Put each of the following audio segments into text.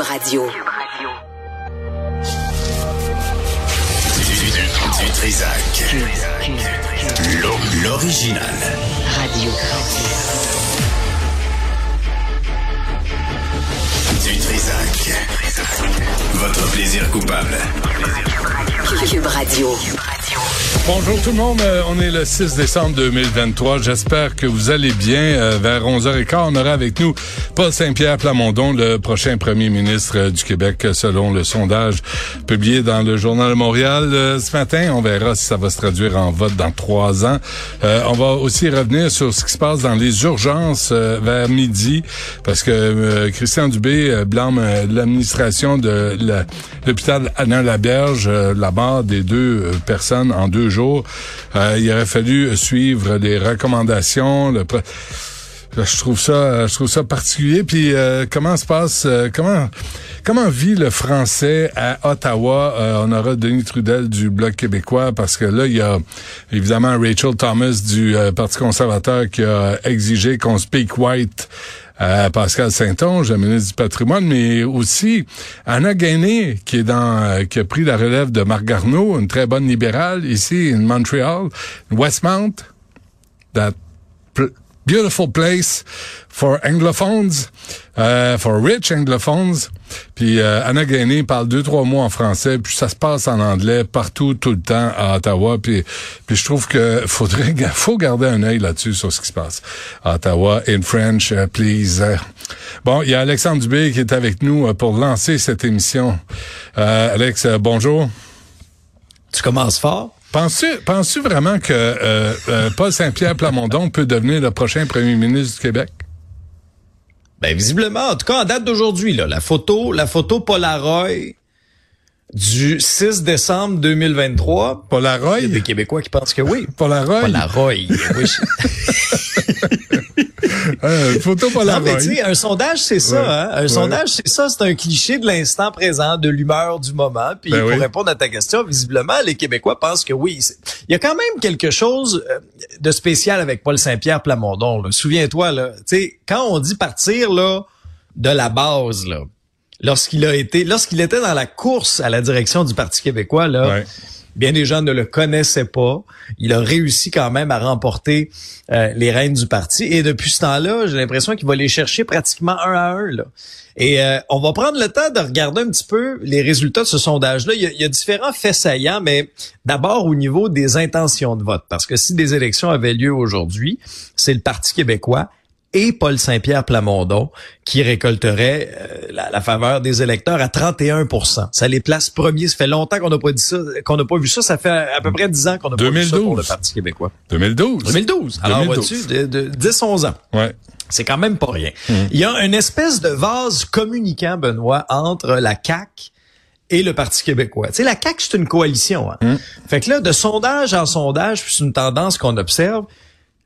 Cube Radio. Du, du Trisac. L'o- L'original. Radio. Du Trisac. Votre plaisir coupable. Cube Radio. Bonjour tout le monde, Euh, on est le 6 décembre 2023. J'espère que vous allez bien. Euh, vers 11h15, on aura avec nous Paul Saint-Pierre Plamondon, le prochain premier ministre euh, du Québec, selon le sondage publié dans le Journal de Montréal ce matin. On verra si ça va se traduire en vote dans trois ans. On va aussi revenir sur ce qui se passe dans les urgences vers midi, parce que Christian Dubé blâme l'administration de la- l'hôpital Anna Laberge, euh, la mort des deux euh, en deux jours. Euh, il aurait fallu suivre les recommandations. Pre- je trouve ça, je trouve ça particulier. Puis euh, comment se passe, euh, comment comment vit le français à Ottawa? Euh, On aura Denis Trudel du Bloc québécois parce que là il y a évidemment Rachel Thomas du euh, Parti conservateur qui a exigé qu'on speak white à Pascal Saint-Onge, ministre du patrimoine, mais aussi Anna Gainé, qui est dans, euh, qui a pris la relève de Marc Garneau, une très bonne libérale ici, in Montréal, Westmount, that beautiful place for anglophones, uh, for rich anglophones. Puis euh, Anna Gainé parle deux trois mots en français, puis ça se passe en anglais partout tout le temps à Ottawa. Puis puis je trouve que faudrait faut garder un œil là-dessus sur ce qui se passe à Ottawa in French, uh, please. Euh, Bon, il y a Alexandre Dubé qui est avec nous euh, pour lancer cette émission. Euh, Alex, euh, bonjour. Tu commences fort? Penses-tu, penses-tu vraiment que euh, euh, Paul Saint-Pierre Plamondon peut devenir le prochain premier ministre du Québec? Ben visiblement, en tout cas en date d'aujourd'hui, là, la photo, la photo Polaroid du 6 décembre 2023. Polaroid? Il y a des Québécois qui pensent que oui. Polaroid? Polaroid. oui. Euh, photo Non, Polaroid. mais tu sais, un sondage, c'est ça. Hein? Un Ouais. sondage, c'est ça. C'est un cliché de l'instant présent, de l'humeur du moment. Puis Ben pour oui. répondre à ta question, visiblement, les Québécois pensent que oui. Il y a quand même quelque chose euh, de spécial avec Paul Saint-Pierre Plamondon. Souviens-toi, là, tu sais, quand on dit partir là de la base, là, lorsqu'il a été, lorsqu'il était dans la course à la direction du Parti québécois, là, Ouais. Bien des gens ne le connaissaient pas. Il a réussi quand même à remporter euh, les rênes du parti. Et depuis ce temps-là, j'ai l'impression qu'il va les chercher pratiquement un à un. Et euh, on va prendre le temps de regarder un petit peu les résultats de ce sondage-là. Il y a, il y a différents faits saillants, mais d'abord au niveau des intentions de vote. Parce que si des élections avaient lieu aujourd'hui, c'est le Parti québécois et Paul Saint-Pierre Plamondon qui récolterait euh, la, la faveur des électeurs à 31% Ça les place premiers. Ça fait longtemps qu'on n'a pas dit ça, qu'on n'a pas vu ça. Ça fait à peu près 10 ans qu'on n'a pas vu ça pour 2012. le Parti québécois. 2012. 2012. Alors 2012. vois-tu, de, de 10-11 ans. Ouais. C'est quand même pas rien. Il y a une espèce de vase communicant, Benoît, entre la CAQ et le Parti québécois. Tu sais, la CAQ, c'est une coalition. Hein? Fait que là, de sondage en sondage, puis c'est une tendance qu'on observe,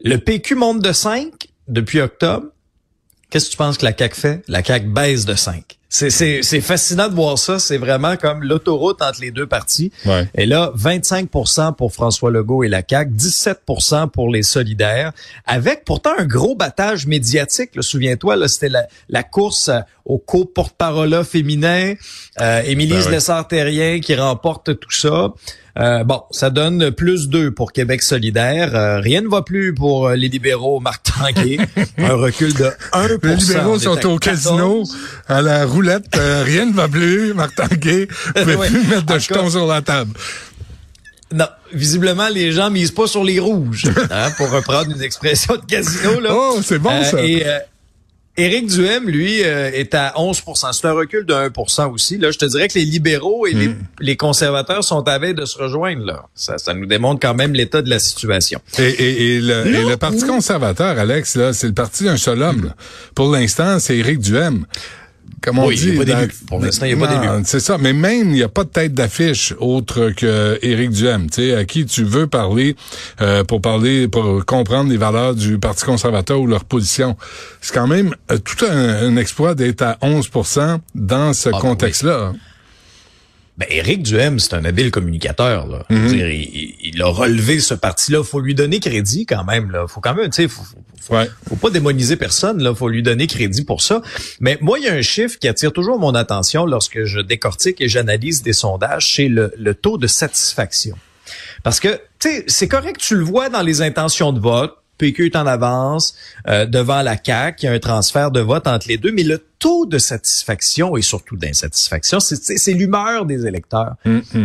le PQ monte de 5 depuis octobre. Qu'est-ce que tu penses que la CAQ fait? La CAQ baisse de 5. C'est, c'est, c'est fascinant de voir ça. C'est vraiment comme l'autoroute entre les deux partis. Ouais. Et là, 25% pour François Legault et la CAQ, 17% pour les solidaires, avec pourtant un gros battage médiatique. Souviens-toi, là, c'était la, la course euh, au co-porte-parole féminin, euh, Émilie Ben oui. Lessard-Terrien qui remporte tout ça. Euh, bon, ça donne plus 2 pour Québec solidaire. Euh, rien ne va plus pour euh, les libéraux, Marc Tanguay. un recul de 1 Les libéraux sont au 14. casino, à la roulette. euh, rien ne va plus. Marc Tanguay peut Ouais. plus mettre de En jetons cas- sur la table. Non, visiblement, les gens misent pas sur les rouges, hein, pour reprendre une expression de casino. Là. Oh, c'est bon, ça. Et euh, Éric Duhem, lui, euh, est à 11% C'est un recul de 1% aussi. Là, je te dirais que les libéraux et les, Hmm. les conservateurs sont à veille de se rejoindre. Là. Ça, ça nous démontre quand même l'état de la situation. Et, et, et le, et Là le Parti conservateur, Alex, là, c'est le parti d'un seul homme. là. Pour l'instant, c'est Éric Duhem. Comme on Oui, dit. il y a pas. Pour l'instant, il y a pas d'élu. C'est ça. Mais même, il n'y a pas de tête d'affiche autre que Éric Duhem, tu sais, à qui tu veux parler euh, pour parler, pour comprendre les valeurs du Parti conservateur ou leur position. C'est quand même euh, tout un, un exploit d'être à 11% dans ce ben contexte-là. Ben, Éric Duhem, c'est un habile communicateur. Là. Veux dire, il, il a relevé ce parti-là. faut lui donner crédit quand même. Là. faut quand même, tu sais, faut, faut, Ouais. faut pas démoniser personne. Là, faut lui donner crédit pour ça. Mais moi, il y a un chiffre qui attire toujours mon attention lorsque je décortique et j'analyse des sondages, c'est le, le taux de satisfaction. Parce que, tu sais, c'est correct, tu le vois dans les intentions de vote. PQ est en avance euh, devant la CAQ, il y a un transfert de vote entre les deux, mais le taux de satisfaction et surtout d'insatisfaction, c'est- l'humeur des électeurs.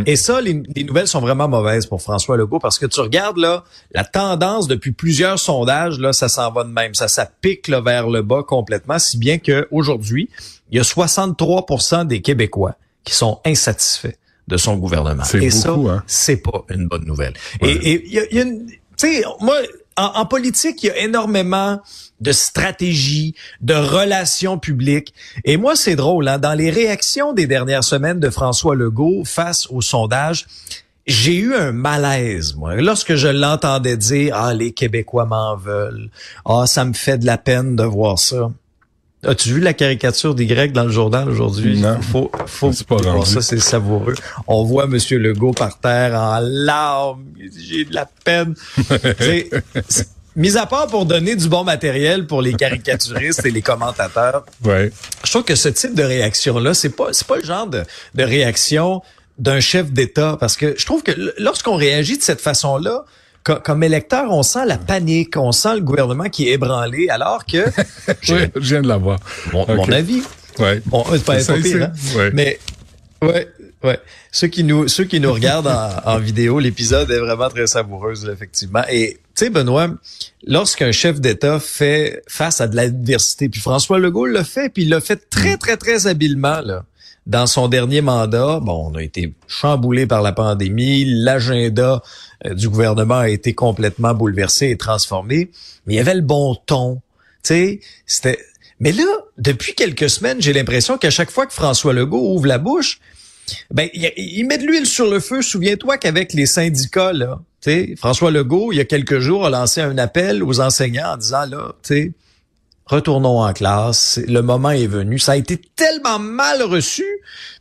Et ça, les, les nouvelles sont vraiment mauvaises pour François Legault parce que tu regardes là, la tendance depuis plusieurs sondages, là, ça s'en va de même, ça, ça pique là, vers le bas complètement, si bien que aujourd'hui, il y a 63% des Québécois qui sont insatisfaits de son gouvernement. C'est Et beaucoup, ça, hein? c'est pas une bonne nouvelle. Ouais. Et et il y a, il y a une, tu sais, moi, en, politique, il y a énormément de stratégies, de relations publiques. Et moi, c'est drôle, hein, dans les réactions des dernières semaines de François Legault face au sondage, j'ai eu un malaise, moi, lorsque je l'entendais dire, ah, les Québécois m'en veulent. Ah, ça me fait de la peine de voir ça. As-tu vu la caricature des Grecs dans le journal aujourd'hui? Non. Faut, faut C'est pas rendu. ça, c'est savoureux. On voit Monsieur Legault par terre en larmes. J'ai de la peine. Mis à part pour donner du bon matériel pour les caricaturistes et les commentateurs, Ouais. je trouve que ce type de réaction-là, c'est pas, c'est pas le genre de, de réaction d'un chef d'État. Parce que je trouve que lorsqu'on réagit de cette façon-là, co- comme électeur, on sent la panique, on sent le gouvernement qui est ébranlé, alors que, je- Oui, je viens de l'avoir. mon, mon avis, Ouais. Bon, c'est pas, pire, hein? ouais. Mais ouais, ouais. Ceux qui nous ceux qui nous regardent en, en vidéo, l'épisode est vraiment très savoureux, là, effectivement. Et tu sais, Benoît, lorsqu'un chef d'État fait face à de l'adversité, puis François Legault l'a fait, puis il l'a fait très, très, très habilement là. Dans son dernier mandat, bon, on a été chamboulé par la pandémie, l'agenda euh, du gouvernement a été complètement bouleversé et transformé, mais il y avait le bon ton. Tu sais, c'était mais là, depuis quelques semaines, j'ai l'impression qu'à chaque fois que François Legault ouvre la bouche, ben il, il met de l'huile sur le feu. Souviens-toi qu'avec les syndicats là, François Legault, il y a quelques jours, a lancé un appel aux enseignants en disant là, tu sais, retournons en classe. Le moment est venu. Ça a été tellement mal reçu.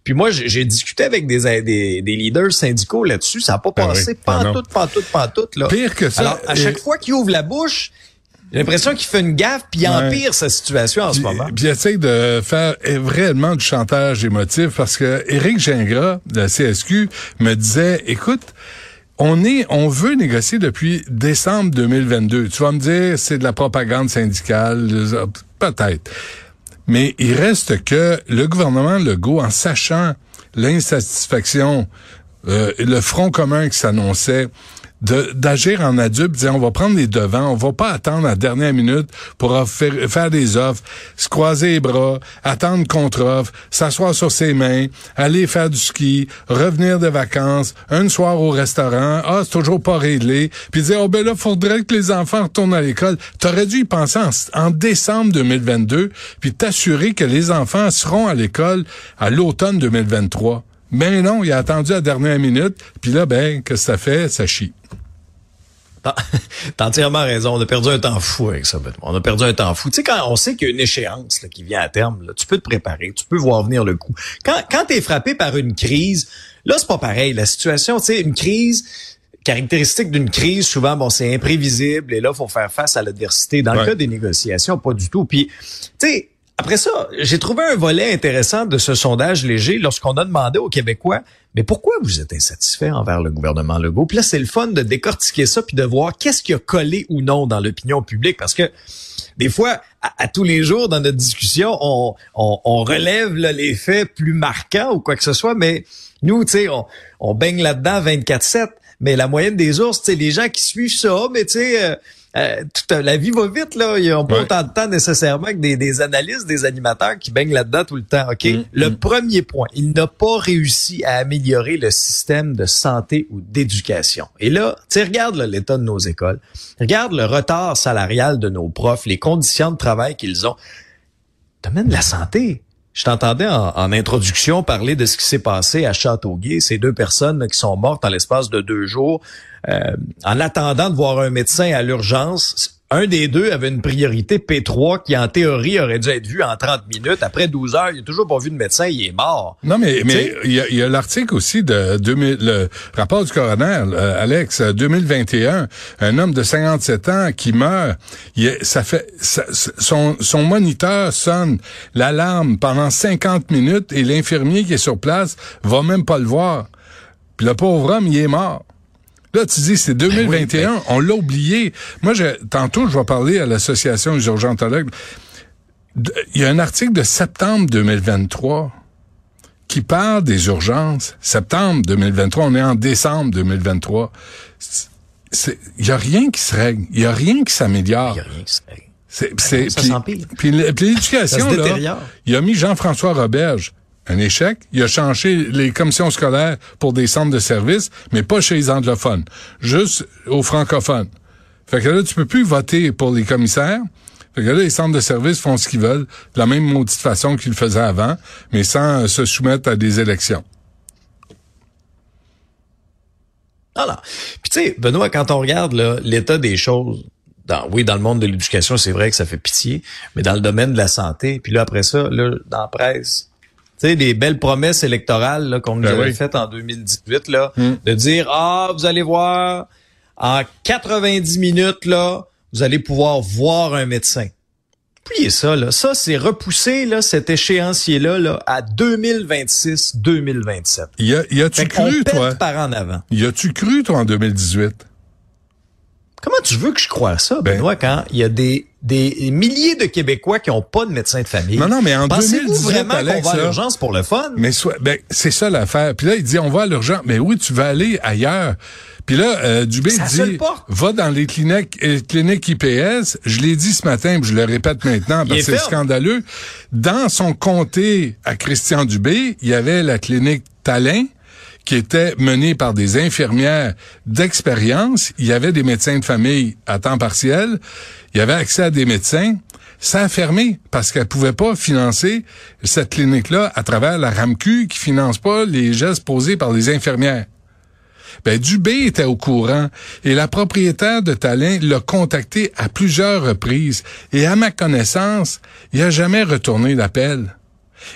Puis moi, j'ai discuté avec des, des, des leaders syndicaux là-dessus. Ça n'a pas Ah passé oui. Non. pantoute, pantoute, pantoute. Là. Pire que ça. Alors, à et- chaque fois qu'il ouvre la bouche, j'ai l'impression qu'il fait une gaffe puis il Ouais. empire sa situation en ce moment. puis il essaie de faire réellement du chantage émotif parce que Éric Gingras, de la CSQ, me disait, écoute, on est, on veut négocier depuis décembre 2022. Tu vas me dire, c'est de la propagande syndicale, peut-être. Mais il reste que le gouvernement Legault, en sachant l'insatisfaction, euh, le front commun qui s'annonçait, d'agir en adulte, dire on va prendre les devants, on va pas attendre la dernière minute pour faire, des offres, se croiser les bras, attendre contre-offre, s'asseoir sur ses mains, aller faire du ski, revenir de vacances, un soir au restaurant, ah c'est toujours pas réglé, puis dire oh ben là faudrait que les enfants retournent à l'école. T'aurais dû y penser en, en décembre 2022, puis t'assurer que les enfants seront à l'école à l'automne 2023. Ben non, il a attendu la dernière minute, puis là, ben, qu'est-ce que ça fait? Ça chie. T'as entièrement raison. On a perdu un temps fou avec ça. On a perdu un temps fou. Tu sais, quand on sait qu'il y a une échéance là, qui vient à terme, là, tu peux te préparer, tu peux voir venir le coup. Quand, quand tu es frappé par une crise, là, c'est pas pareil. La situation, tu sais, une crise, caractéristique d'une crise, souvent, bon, c'est imprévisible et là, faut faire face à l'adversité. Dans Ouais. le cas des négociations, pas du tout. Puis, tu sais, après ça, j'ai trouvé un volet intéressant de ce sondage léger lorsqu'on a demandé aux Québécois, mais pourquoi vous êtes insatisfait envers le gouvernement Legault? Puis là, c'est le fun de décortiquer ça puis de voir qu'est-ce qui a collé ou non dans l'opinion publique parce que des fois, à, à tous les jours dans notre discussion, on, on, on relève là, les faits plus marquants ou quoi que ce soit, mais nous, tu sais, on, on baigne là-dedans 24-7. Mais la moyenne des ours, tu sais, les gens qui suivent ça, mais tu sais, euh, euh, toute la vie va vite, là. Ils n'ont pas Ouais. autant de temps nécessairement que des, des analystes, des animateurs qui baignent là-dedans tout le temps. OK? Mm, le premier point, il n'a pas réussi à améliorer le système de santé ou d'éducation. Et là, tu sais, regarde l'état de nos écoles. Regarde le retard salarial de nos profs, les conditions de travail qu'ils ont. Domaine de la santé. Je t'entendais en, introduction parler de ce qui s'est passé à Châteauguay, ces deux personnes qui sont mortes en l'espace de deux jours, euh, en attendant de voir un médecin à l'urgence. Un des deux avait une priorité P3 qui, en théorie, aurait dû être vu en 30 minutes. Après 12 heures, il a toujours pas vu de médecin, il est mort. Non, mais mais il y a, il y a l'article aussi de 2000, le rapport du coroner, euh, Alex, euh, 2021, un homme de 57 ans qui meurt, il ça fait ça- son son moniteur sonne l'alarme pendant 50 minutes et l'infirmier qui est sur place va même pas le voir. Puis le pauvre homme, il est mort. Là, tu dis, c'est 2021, on l'a oublié. Moi, je, tantôt, je vais parler à l'association des urgentologues. Il y a un article de septembre 2023 qui parle des urgences. Septembre 2023, on est en décembre 2023. C'est- c'est- Il y a rien qui se règle. Il y a rien qui s'améliore. Il y a rien qui se fait. C'est, c'est, non, ça s'empire. Puis l'éducation, là, il a mis Jean-François Roberge. Un échec. Il a changé les commissions scolaires pour des centres de services, mais pas chez les anglophones. Juste aux francophones. Fait que là, tu peux plus voter pour les commissaires. Fait que là, les centres de services font ce qu'ils veulent, de la même maudite façon qu'ils le faisaient avant, mais sans euh, se soumettre à des élections. Non. Puis tu sais, Benoît, quand on regarde l'état des choses, oui, dans le monde de l'éducation, c'est vrai que ça fait pitié, mais dans le domaine de la santé, puis là, après ça, là, dans la presse, sais, des belles promesses électorales là, qu'on nous Ben avait oui. faites en 2018, là, de dire, ah, vous allez voir, en 90 minutes, là, vous allez pouvoir voir un médecin. Oubliez ça, là. Ça, c'est repoussé, là, cet échéancier-là, là, à 2026-2027. Y, a, y a-tu cru, pète toi? par en avant. Y a-tu cru, toi, en 2018? Comment tu veux que je croie ça, Ben- Benoît, quand il y a des, des milliers de Québécois qui n'ont pas de médecin de famille? Non, non, mais en Pensez-vous 2018, vraiment Alex, qu'on va à l'urgence pour le fun? Mais soit, ben, c'est ça l'affaire. Puis là, il dit, on va à l'urgence. Mais oui, tu vas aller ailleurs. Puis là, euh, Dubé dit, va dans les cliniques, euh, cliniques IPS. Je l'ai dit ce matin, puis je le répète maintenant parce que c'est scandaleux. Dans son comté à Christian Dubé, il y avait la clinique Talin qui était menée par des infirmières d'expérience. Il y avait des médecins de famille à temps partiel. Il y avait accès à des médecins. Ça a parce qu'elle pouvait pas financer cette clinique-là à travers la RAMQ qui finance pas les gestes posés par les infirmières. Ben, Dubé était au courant et la propriétaire de Talin l'a contacté à plusieurs reprises et à ma connaissance, il a jamais retourné l'appel.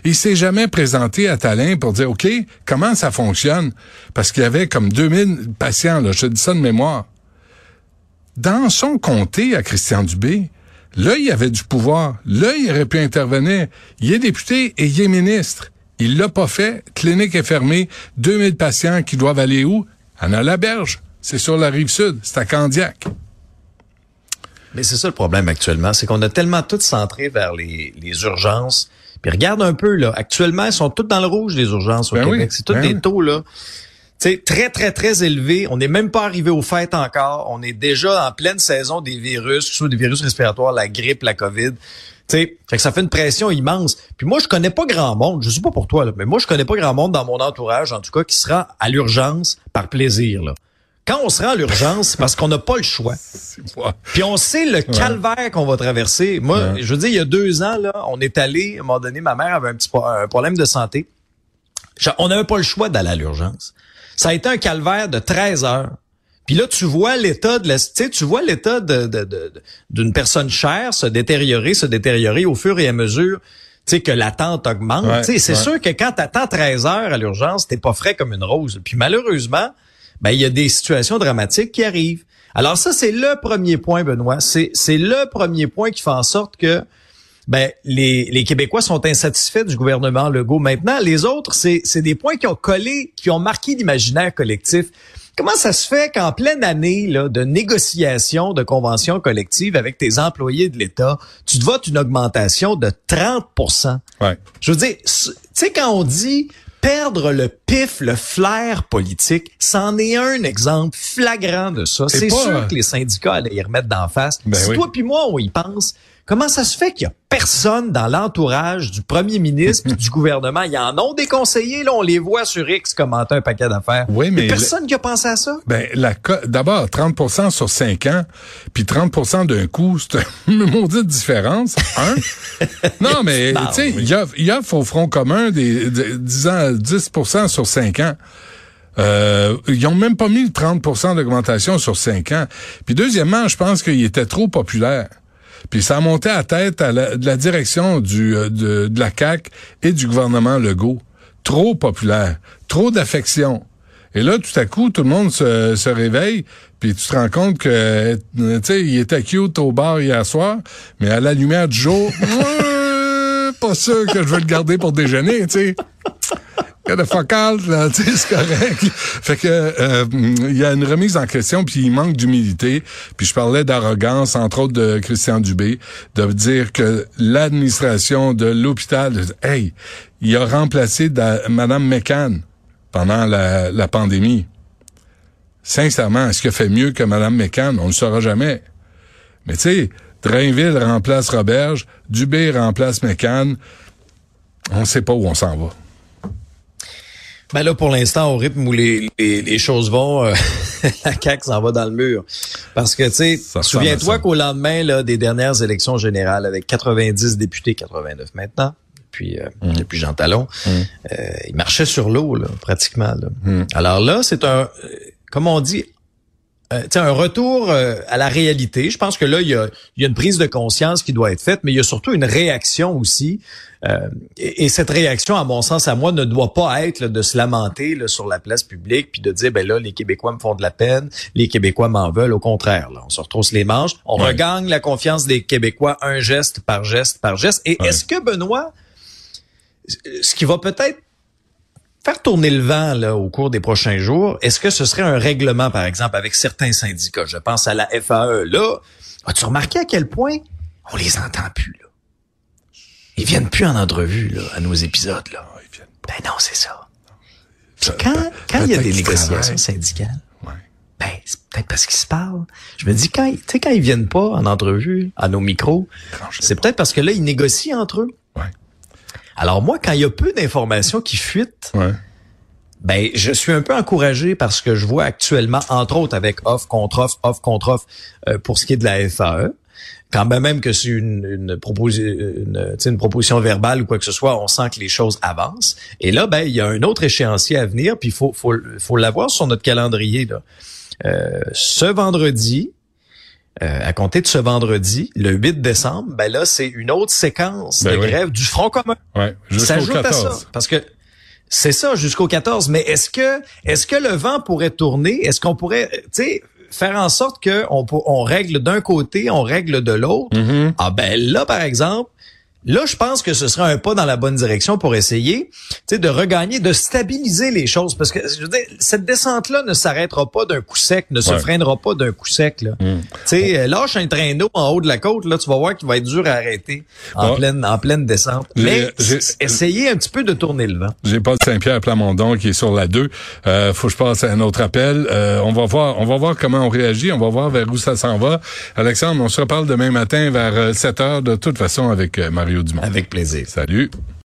Il s'est jamais présenté à Talin pour dire, OK, comment ça fonctionne? Parce qu'il y avait comme 2000 patients, là, je dis ça de mémoire. Dans son comté à Christian Dubé, là, il avait du pouvoir. Là, il aurait pu intervenir. Il est député et il est ministre. Il l'a pas fait. Clinique est fermée. 2000 patients qui doivent aller où? À la berge. C'est sur la rive sud. C'est à Candiac. Mais c'est ça le problème actuellement, c'est qu'on a tellement tout centré vers les urgences. Puis regarde un peu, là, actuellement, ils sont tous dans le rouge, les urgences au Ben Québec. oui, c'est tous ben des taux, là. Sais, très, très, très élevés. On n'est même pas arrivé aux fêtes encore. On est déjà en pleine saison des virus, que ce soit des virus respiratoires, la grippe, la COVID. Fait que ça fait une pression immense. Puis moi, je connais pas grand monde, je sais pas pour toi, là, mais moi, je connais pas grand monde dans mon entourage, en tout cas, qui sera à l'urgence par plaisir, là. Quand on se rend à l'urgence, c'est parce qu'on n'a pas le choix. Puis on sait le calvaire qu'on va traverser. Moi, je veux dire, il y a deux ans, là, on est allé, à un moment donné, ma mère avait un petit un problème de santé. On n'avait pas le choix d'aller à l'urgence. Ça a été un calvaire de 13 heures. Puis là, tu vois l'état de la, tu tu vois l'état de, de- de- de- d'une personne chère se détériorer, se détériorer au fur et à mesure, tu sais, que l'attente augmente. Ouais, Tu sais, c'est sûr que quand t'attends 13 heures à l'urgence, t'es pas frais comme une rose. Puis malheureusement, ben, il y a des situations dramatiques qui arrivent. Alors ça, c'est le premier point, Benoît. C'est, c'est le premier point qui fait en sorte que ben, les, les Québécois sont insatisfaits du gouvernement Legault. Maintenant, les autres, c'est, c'est des points qui ont collé, qui ont marqué l'imaginaire collectif. Comment ça se fait qu'en pleine année là, de négociation de conventions collectives avec tes employés de l'État, tu te votes une augmentation de 30% Ouais. je veux dire, tu sais, quand on dit perdre le pif, le flair politique, c'en est un exemple flagrant de ça. C'est sûr euh, que les syndicats allaient y remettre d'en face. Ben si oui. toi puis moi, on y pense, comment ça se fait qu'il y a personne dans l'entourage du premier ministre puis du gouvernement? Il y en ont des conseillers, là, on les voit sur X commenter un paquet d'affaires. Oui, Il y a mais personne qui a pensé à ça? Ben, la d'abord, 30% sur 5 ans, puis 30% d'un coup, c'est une maudite différence. Un. non, mais, tu sais, il y a, il y a au Front commun des, des 10, ans, 10% sur 5 ans. Euh, ils ont même pas mis le 30% d'augmentation sur cinq ans. Puis deuxièmement, je pense qu'il était trop populaire. Puis ça a monté à tête à la, de la direction euh, de, la CAC et du gouvernement Legault. Trop populaire, trop d'affection. Et là, tout à coup, tout le monde se, se réveille, puis tu te rends compte que, euh, tu sais, il était cute au bar hier soir, mais à la lumière du jour, pas sûr que je veux le garder pour déjeuner, tu sais. De focal, c'est correct. Fait que euh, il y a une remise en question, puis il manque d'humilité. Puis je parlais d'arrogance, entre autres de Christian Dubé, de dire que l'administration de l'hôpital, hey, il a remplacé Madame McCann pendant la, pandémie. Sincèrement, est-ce qu'il fait mieux que Madame McCann? On ne le saura jamais. Mais tu sais, Drainville remplace Roberge, Dubé remplace McCann. On ne sait pas où on s'en va. Ben là, pour l'instant, au rythme où les, les, choses vont, euh, la CAQ s'en va dans le mur. Parce que, tu sais, souviens-toi qu'au lendemain là, des dernières élections générales, avec 90 députés, 89 maintenant, puis euh, mm. depuis Jean Talon, mm. euh, il marchait sur l'eau, là, pratiquement. Là. Mm. Alors là, c'est un, comme on dit, euh, un retour euh, à la réalité. Je pense que là, il y, a, une prise de conscience qui doit être faite, mais il y a surtout une réaction aussi. Euh, et, cette réaction, à mon sens, à moi, ne doit pas être de se lamenter sur la place publique puis de dire, ben là, les Québécois me font de la peine, les Québécois m'en veulent. Au contraire, là, on se retrousse les manches, on regagne la confiance des Québécois un geste par geste par geste. Et est-ce que, Benoît, ce qui va peut-être faire tourner le vent là, au cours des prochains jours, est-ce que ce serait un règlement, par exemple, avec certains syndicats? Je pense à la FAE. Là, as-tu remarqué à quel point on les entend plus? Là? Ils viennent plus en entrevue là, à nos épisodes. Là. Ben non, c'est ça. Puis quand, quand il y a des négociations syndicales, ben, c'est peut-être parce qu'ils se parlent. Je me dis, quand, quand ils viennent pas en entrevue, à nos micros, c'est peut-être parce que là, ils négocient entre eux. Alors moi, quand il y a peu d'informations qui fuitent, ben je suis un peu encouragé parce que je vois actuellement, entre autres avec offre contre offre, offre contre offre, euh, pour ce qui est de la FAE. Quand même que c'est une, une, une, une, proposition verbale ou quoi que ce soit, on sent que les choses avancent. Et là, ben il y a un autre échéancier à venir, puis il faut, faut, faut l'avoir sur notre calendrier. Là. Euh, ce vendredi, euh, à compter de ce vendredi, le 8 décembre, ben là, c'est une autre séquence ben de grève du Front commun. Ouais, ça ajoute à ça. Parce que c'est ça, jusqu'au 14. Mais est-ce que est-ce que le vent pourrait tourner? Est-ce qu'on pourrait, tu sais, faire en sorte que on, on règle d'un côté, on règle de l'autre? Mm-hmm. Ah ben là, par exemple, Là, je pense que ce serait un pas dans la bonne direction pour essayer de regagner, de stabiliser les choses. Parce que je veux dire, cette descente-là ne s'arrêtera pas d'un coup sec, ne se freinera pas d'un coup sec. Là. Mm. Tu sais, euh, lâche un traîneau en haut de la côte, là, tu vas voir qu'il va être dur à arrêter en pleine en pleine descente. Mais essayez un petit peu de tourner le vent. J'ai pas Saint-Pierre Plamondon qui est sur la 2. Euh, faut que je passe à un autre appel. Euh, on va voir, on va voir comment on réagit, on va voir vers où ça s'en va. Alexandre, on se reparle demain matin vers 7 euh, heures de toute façon avec Marie avec plaisir. Salut.